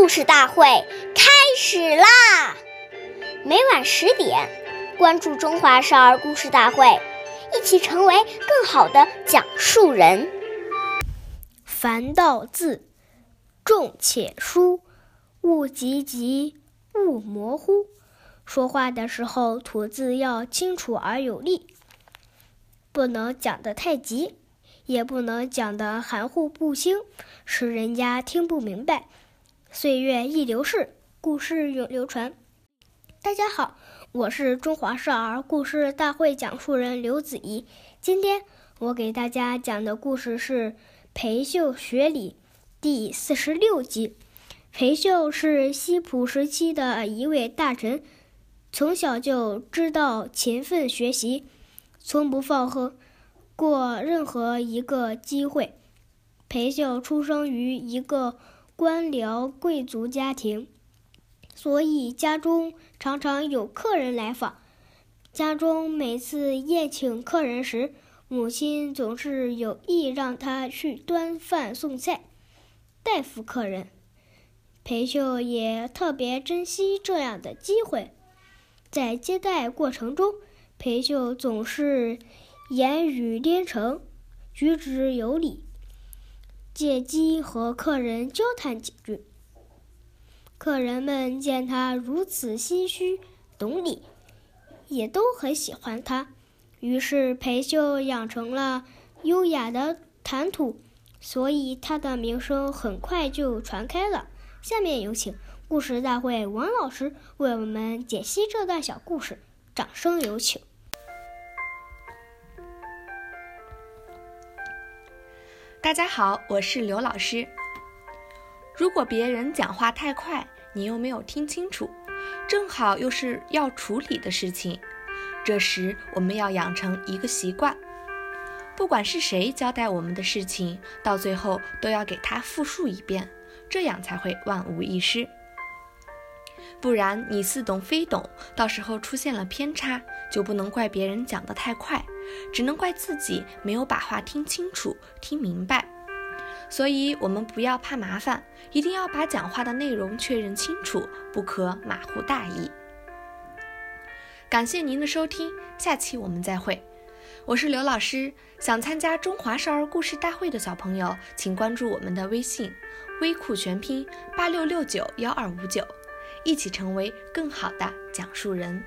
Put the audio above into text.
故事大会开始啦！每晚十点，关注《中华少儿故事大会》，一起成为更好的讲述人。凡道字，重且疏，勿急急，勿模糊。说话的时候，吐字要清楚而有力，不能讲得太急，也不能讲得含糊不清，使人家听不明白。岁月易流逝，故事永流传。大家好，我是中华少儿故事大会讲述人刘子怡。今天我给大家讲的故事是《裴秀学礼》第四十六集。裴秀是西浦时期的一位大臣，从小就知道勤奋学习，从不放和过任何一个机会。裴秀出生于一个。官僚贵族家庭，所以家中常常有客人来访。家中每次宴请客人时，母亲总是有意让他去端饭送菜，待服客人。裴秀也特别珍惜这样的机会，在接待过程中，裴秀总是言语颠诚，举止有礼。借机和客人交谈几句，客人们见他如此心虚懂礼，也都很喜欢他。于是裴秀养成了优雅的谈吐，所以他的名声很快就传开了。下面有请故事大会王老师为我们解析这段小故事，掌声有请。大家好，我是刘老师。如果别人讲话太快，你又没有听清楚，正好又是要处理的事情，这时我们要养成一个习惯，不管是谁交代我们的事情，到最后都要给他复述一遍，这样才会万无一失。不然你似懂非懂，到时候出现了偏差，就不能怪别人讲得太快，只能怪自己没有把话听清楚、听明白。所以，我们不要怕麻烦，一定要把讲话的内容确认清楚，不可马虎大意。感谢您的收听，下期我们再会。我是刘老师，想参加中华少儿故事大会的小朋友，请关注我们的微信“微库全拼八六六九幺二五九”。一起成为更好的讲述人。